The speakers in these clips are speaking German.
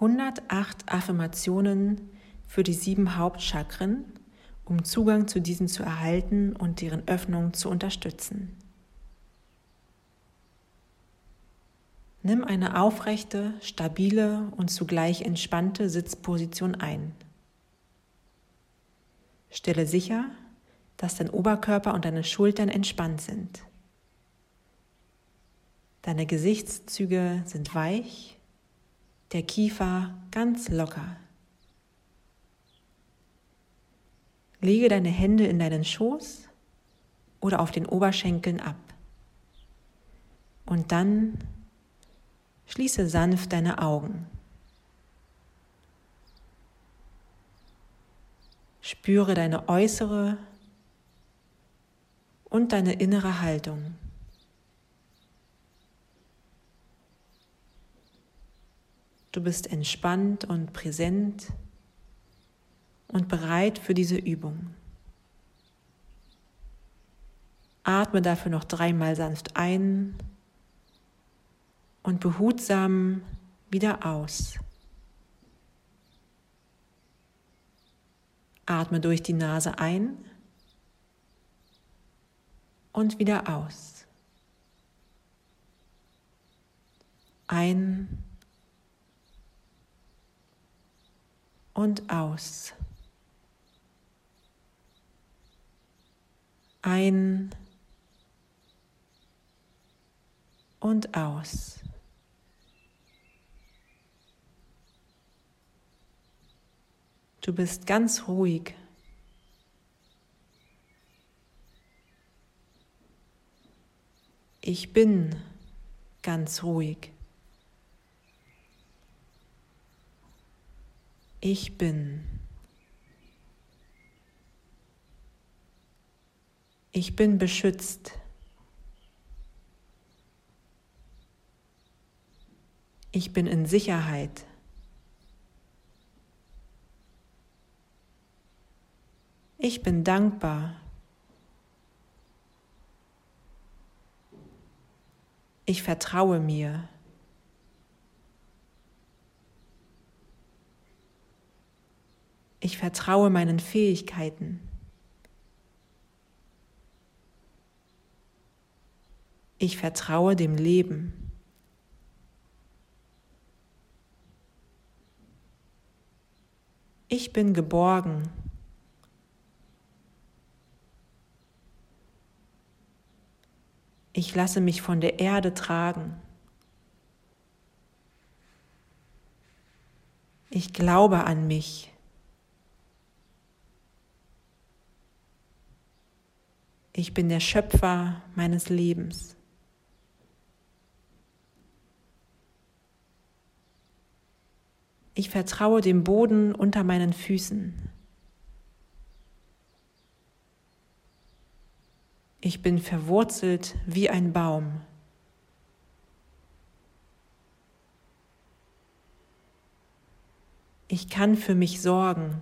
108 Affirmationen für die sieben Hauptchakren, um Zugang zu diesen zu erhalten und deren Öffnung zu unterstützen. Nimm eine aufrechte, stabile und zugleich entspannte Sitzposition ein. Stelle sicher, dass dein Oberkörper und deine Schultern entspannt sind. Deine Gesichtszüge sind weich der Kiefer ganz locker. Lege deine Hände in deinen Schoß oder auf den Oberschenkeln ab. Und dann schließe sanft deine Augen. Spüre deine äußere und deine innere Haltung. Du bist entspannt und präsent und bereit für diese Übung. Atme dafür noch dreimal sanft ein und behutsam wieder aus. Atme durch die Nase ein und wieder aus. Ein und aus. Ein und aus. Du bist ganz ruhig. Ich bin ganz ruhig. Ich bin. Ich bin beschützt. Ich bin in Sicherheit. Ich bin dankbar. Ich vertraue mir. Ich vertraue meinen Fähigkeiten. Ich vertraue dem Leben. Ich bin geborgen. Ich lasse mich von der Erde tragen. Ich glaube an mich. Ich bin der Schöpfer meines Lebens. Ich vertraue dem Boden unter meinen Füßen. Ich bin verwurzelt wie ein Baum. Ich kann für mich sorgen.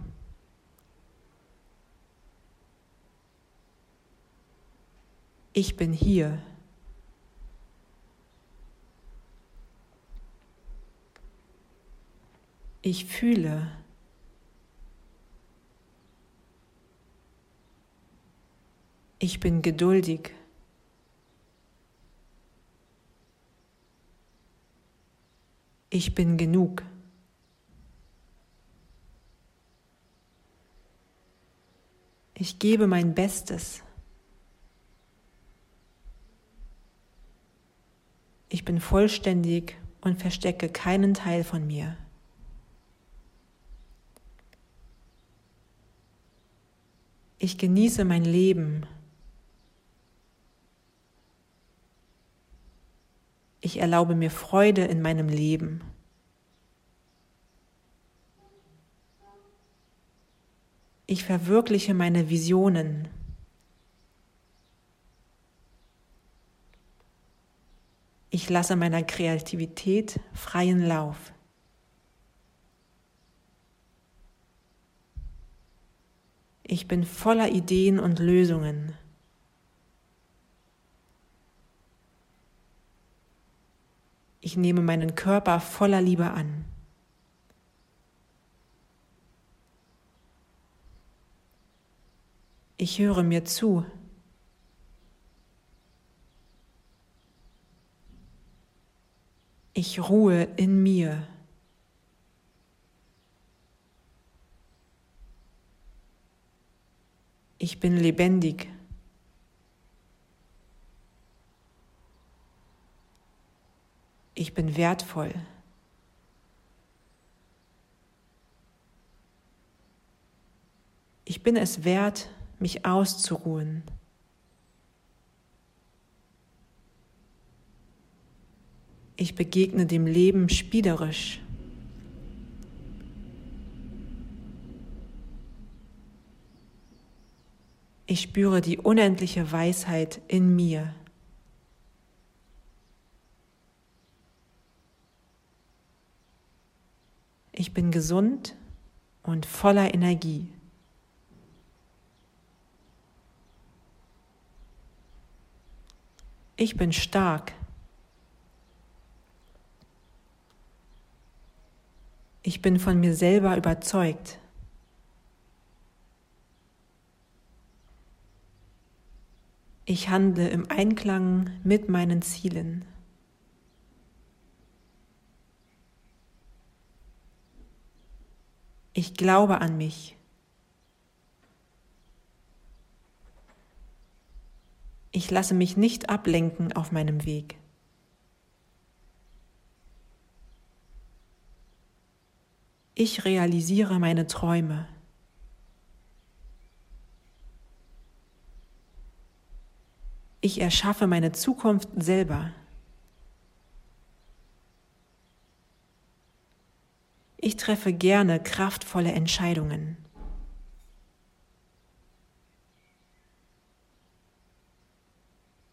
Ich bin hier. Ich fühle. Ich bin geduldig. Ich bin genug. Ich gebe mein Bestes. Ich bin vollständig und verstecke keinen Teil von mir. Ich genieße mein Leben. Ich erlaube mir Freude in meinem Leben. Ich verwirkliche meine Visionen. Ich lasse meiner Kreativität freien Lauf. Ich bin voller Ideen und Lösungen. Ich nehme meinen Körper voller Liebe an. Ich höre mir zu. Ich ruhe in mir. Ich bin lebendig. Ich bin wertvoll. Ich bin es wert, mich auszuruhen. Ich begegne dem Leben spielerisch. Ich spüre die unendliche Weisheit in mir. Ich bin gesund und voller Energie. Ich bin stark. Ich bin von mir selber überzeugt. Ich handle im Einklang mit meinen Zielen. Ich glaube an mich. Ich lasse mich nicht ablenken auf meinem Weg. Ich realisiere meine Träume. Ich erschaffe meine Zukunft selber. Ich treffe gerne kraftvolle Entscheidungen.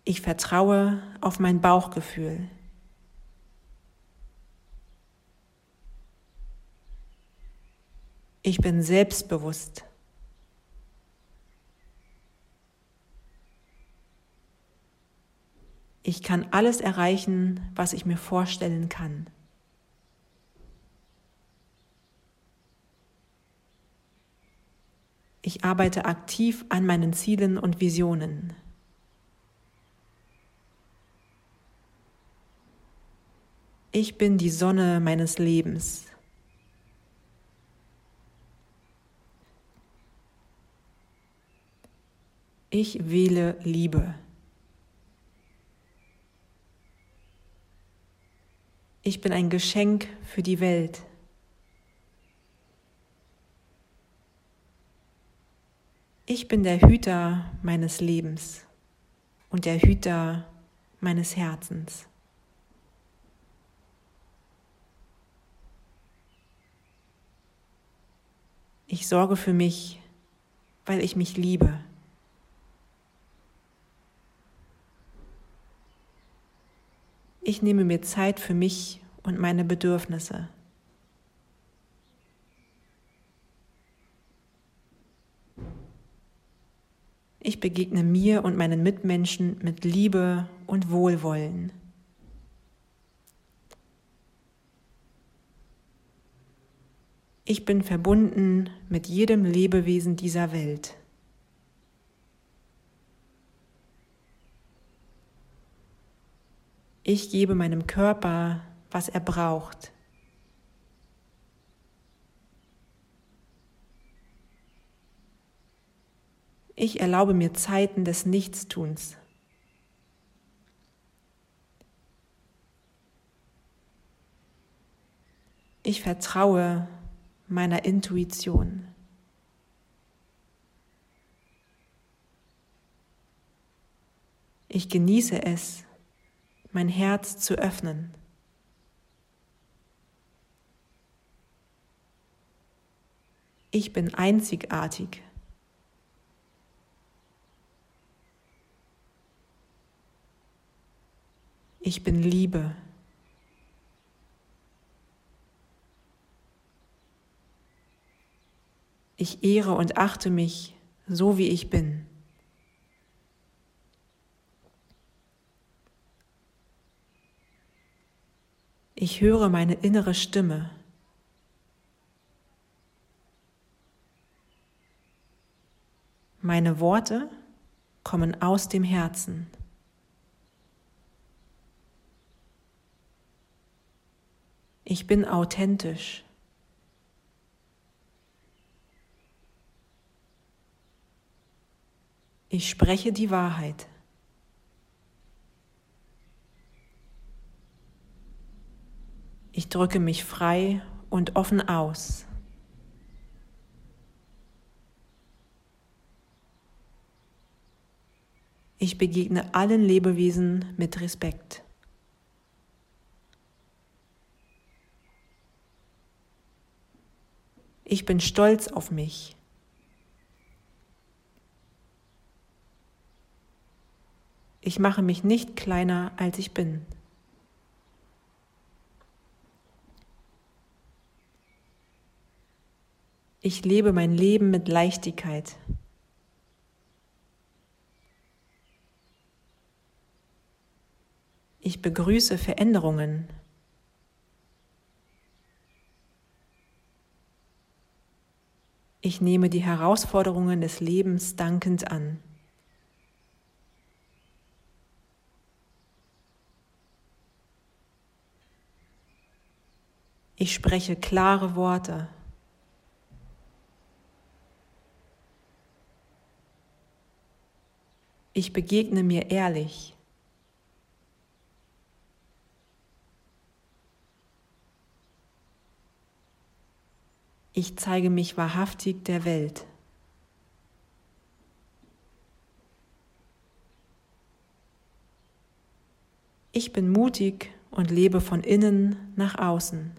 Ich vertraue auf mein Bauchgefühl. Ich bin selbstbewusst. Ich kann alles erreichen, was ich mir vorstellen kann. Ich arbeite aktiv an meinen Zielen und Visionen. Ich bin die Sonne meines Lebens. Ich wähle Liebe. Ich bin ein Geschenk für die Welt. Ich bin der Hüter meines Lebens und der Hüter meines Herzens. Ich sorge für mich, weil ich mich liebe. Ich nehme mir Zeit für mich und meine Bedürfnisse. Ich begegne mir und meinen Mitmenschen mit Liebe und Wohlwollen. Ich bin verbunden mit jedem Lebewesen dieser Welt. Ich gebe meinem Körper, was er braucht. Ich erlaube mir Zeiten des Nichtstuns. Ich vertraue meiner Intuition. Ich genieße es, mein Herz zu öffnen. Ich bin einzigartig. Ich bin Liebe. Ich ehre und achte mich so, wie ich bin. Ich höre meine innere Stimme. Meine Worte kommen aus dem Herzen. Ich bin authentisch. Ich spreche die Wahrheit. Ich drücke mich frei und offen aus. Ich begegne allen Lebewesen mit Respekt. Ich bin stolz auf mich. Ich mache mich nicht kleiner, als ich bin. Ich lebe mein Leben mit Leichtigkeit. Ich begrüße Veränderungen. Ich nehme die Herausforderungen des Lebens dankend an. Ich spreche klare Worte. Ich begegne mir ehrlich. Ich zeige mich wahrhaftig der Welt. Ich bin mutig und lebe von innen nach außen.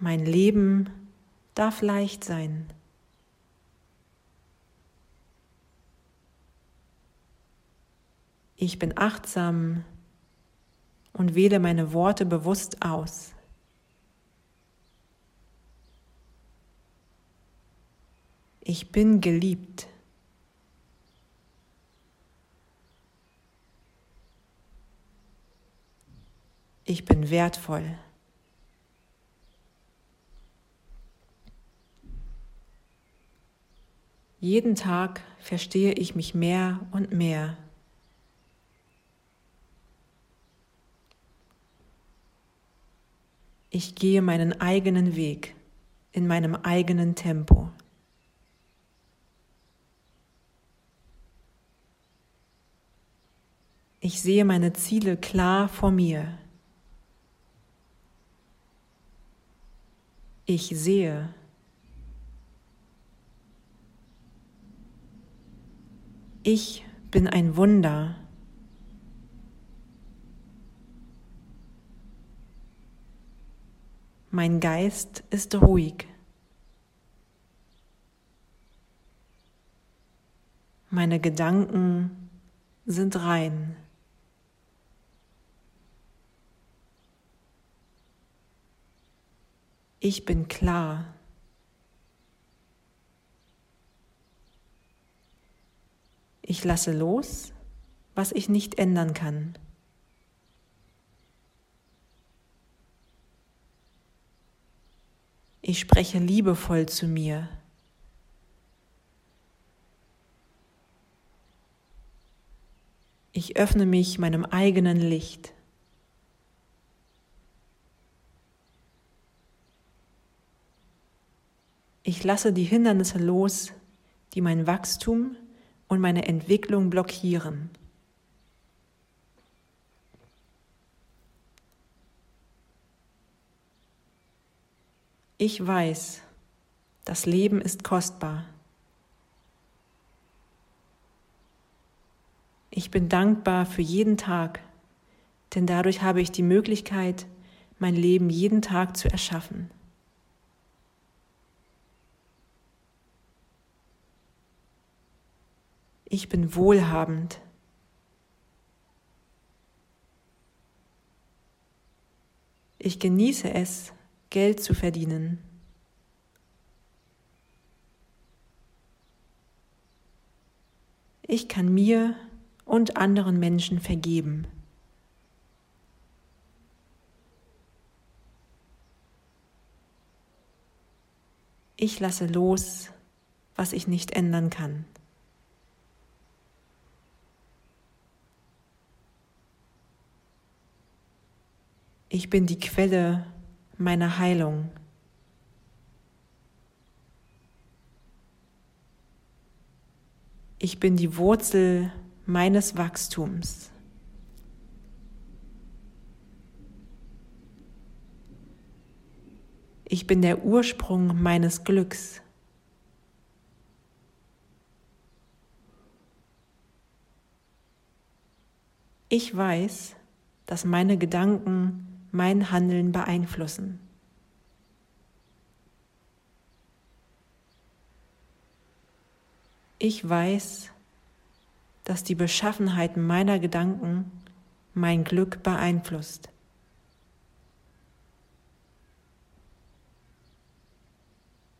Mein Leben darf leicht sein. Ich bin achtsam und wähle meine Worte bewusst aus. Ich bin geliebt. Ich bin wertvoll. Jeden Tag verstehe ich mich mehr und mehr. Ich gehe meinen eigenen Weg in meinem eigenen Tempo. Ich sehe meine Ziele klar vor mir. Ich sehe, Ich bin ein Wunder. Mein Geist ist ruhig. Meine Gedanken sind rein. Ich bin klar. Ich lasse los, was ich nicht ändern kann. Ich spreche liebevoll zu mir. Ich öffne mich meinem eigenen Licht. Ich lasse die Hindernisse los, die mein Wachstum und meine Entwicklung blockieren. Ich weiß, das Leben ist kostbar. Ich bin dankbar für jeden Tag, denn dadurch habe ich die Möglichkeit, mein Leben jeden Tag zu erschaffen. Ich bin wohlhabend. Ich genieße es, Geld zu verdienen. Ich kann mir und anderen Menschen vergeben. Ich lasse los, was ich nicht ändern kann. Ich bin die Quelle meiner Heilung. Ich bin die Wurzel meines Wachstums. Ich bin der Ursprung meines Glücks. Ich weiß, dass meine Gedanken mein Handeln beeinflussen. Ich weiß, dass die Beschaffenheit meiner Gedanken mein Glück beeinflusst.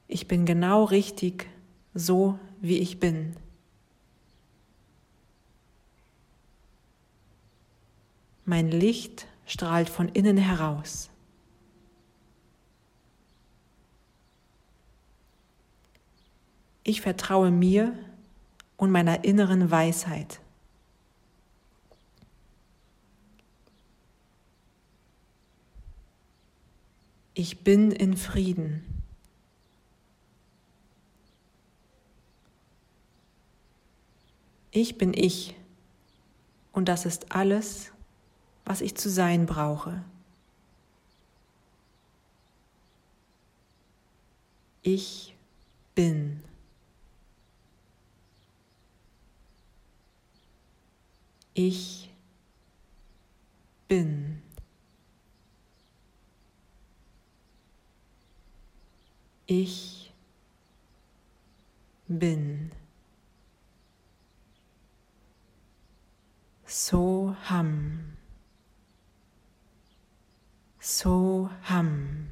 Ich bin genau richtig so, wie ich bin. Mein Licht strahlt von innen heraus. Ich vertraue mir und meiner inneren Weisheit. Ich bin in Frieden. Ich bin ich und das ist alles, was ich zu sein brauche. Ich bin. Ich bin. Ich bin. So ham. So ham.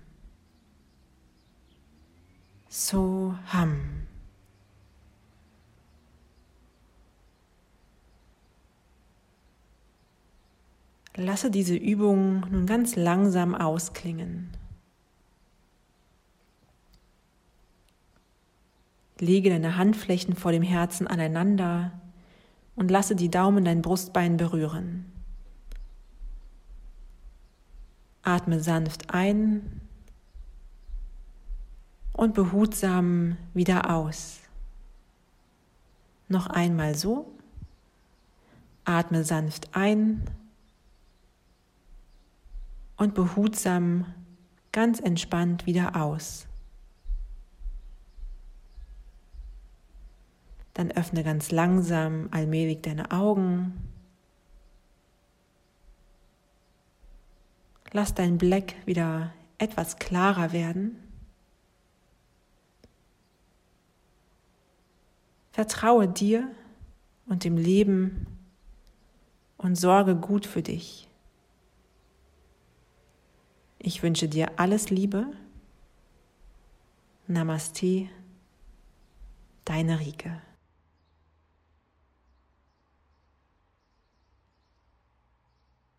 So ham. Lasse diese Übung nun ganz langsam ausklingen. Lege deine Handflächen vor dem Herzen aneinander und lasse die Daumen dein Brustbein berühren. Atme sanft ein und behutsam wieder aus. Noch einmal so. Atme sanft ein und behutsam, ganz entspannt wieder aus. Dann öffne ganz langsam, allmählich deine Augen. Lass dein Blick wieder etwas klarer werden. Vertraue dir und dem Leben und sorge gut für dich. Ich wünsche dir alles Liebe. Namaste, deine Rike.